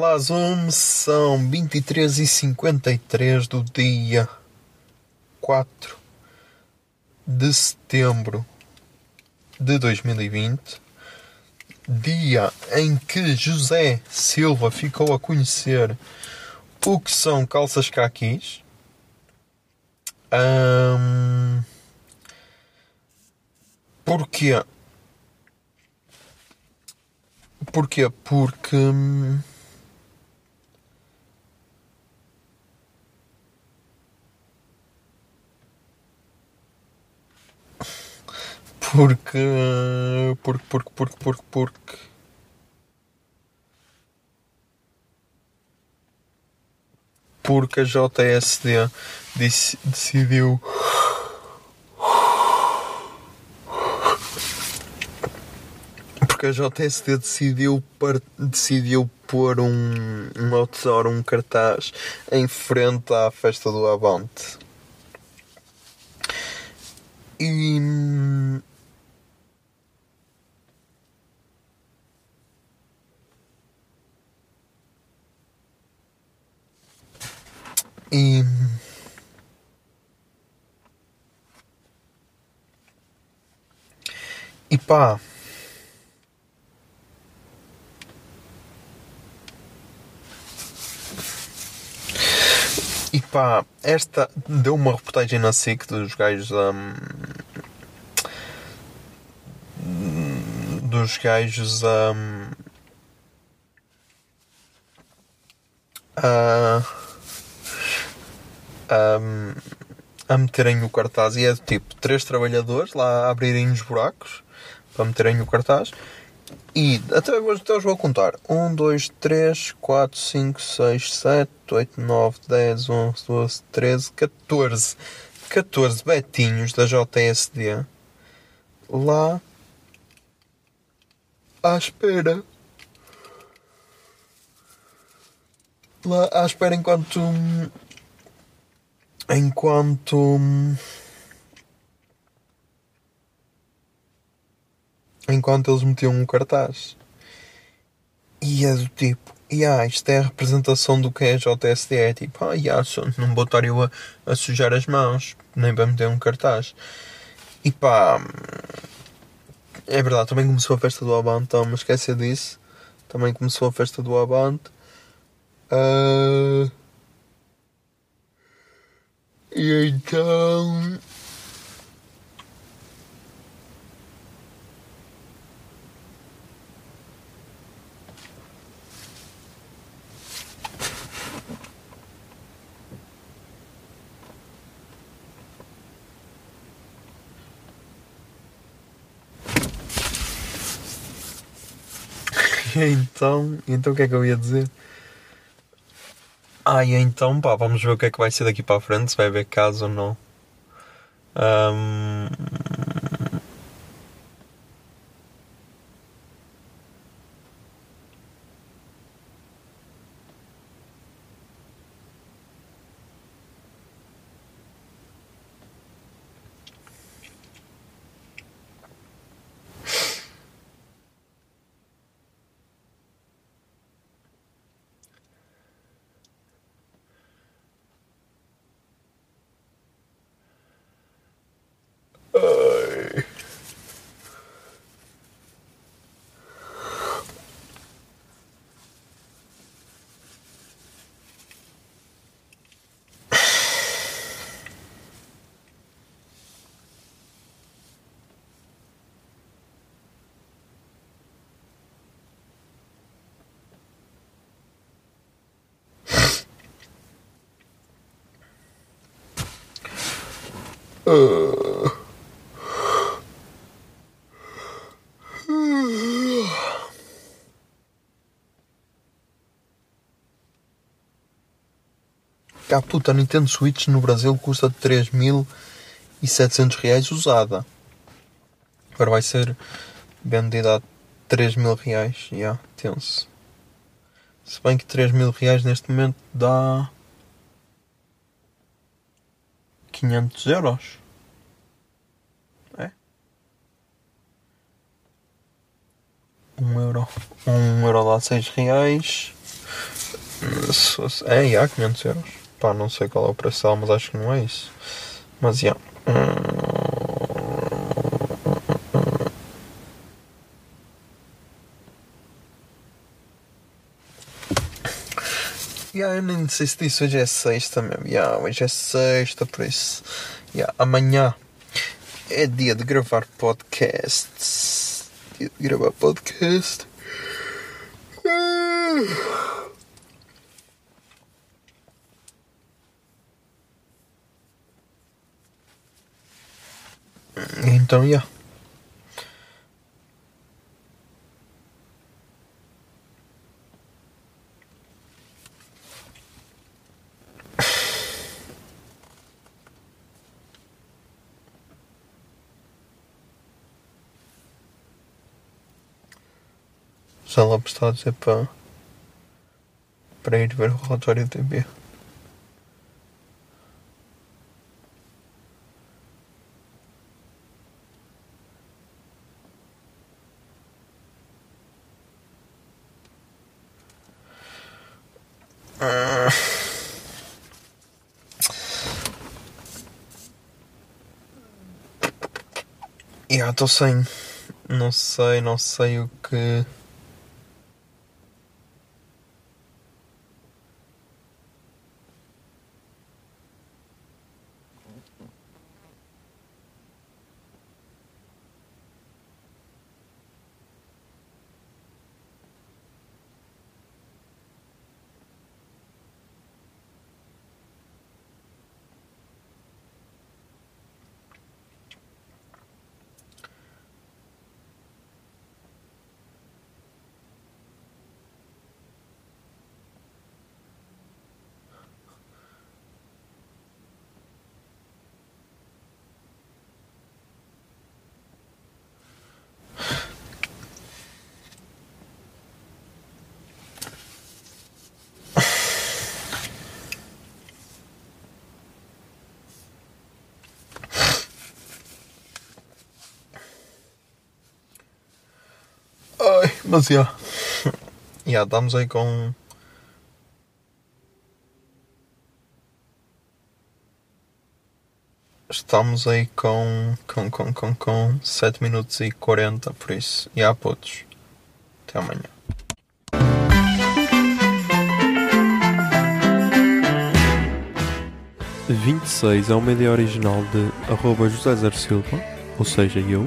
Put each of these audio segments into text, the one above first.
Olá, Zoom, são 23 e 53 do dia 4 de setembro de 2020, dia em que José Silva ficou a conhecer o que são calças caquis. Ahm, porquê? Porquê? Porque. Porque. Porque, porque, porque, porque, porque. Porque a JSD disse- decidiu. Porque a JSD decidiu, par- decidiu pôr um, um outdoor, um cartaz em frente à festa do Avante. E. E. E pá. E pá, esta deu uma reportagem na SIC dos gajos hum, dos gajos hum, a, a, a meterem o cartaz. E é tipo três trabalhadores lá a abrirem os buracos para meterem o cartaz. E até até os vou contar. 1, 2, 3, 4, 5, 6, 7, 8, 9, 10, 11, 12, 13, 14 14 betinhos da JSD lá à espera. Lá à espera enquanto enquanto enquanto eles metiam um cartaz. E é do tipo e ah, isto é a representação do que é JSD é tipo, ah, yeah, não vou estar eu a, a sujar as mãos nem para meter um cartaz. E pá é verdade, também começou a festa do Avante, então, mas esquece disso. Também começou a festa do Avante Ah, E então. Então, então o que é que eu ia dizer? Ah, e então, pá, vamos ver o que é que vai ser daqui para a frente, se vai haver caso ou não. Ahm, Cá puta, a Nintendo Switch no Brasil custa 3.700 reais usada. Agora vai ser vendida a 3 mil reais. Yeah, tenso. Se bem que 3 mil reais neste momento dá 500 euros. É? 1 euro. 1 euro dá 6 reais. Fosse- É, já, 500 euros. Pá, não sei qual é o preço dela, mas acho que não é isso. Mas, já. Yeah, eu nem sei se disse, hoje é sexta mesmo. Yeah, hoje é sexta, por isso. Yeah, amanhã é dia de gravar podcasts. Dia de gravar podcast. Então, yeah. Lá está a dizer para, para ir ver o relatório do TB. Ah. Estou sem. Não sei, não sei o que. Mas já. Já estamos aí com. Estamos aí com. com. com. com. com 7 minutos e 40, por isso. Já, putos. Até amanhã. e 26 é uma ideia original de arroba José Zer Silva, ou seja, eu.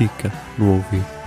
fica no ouvido.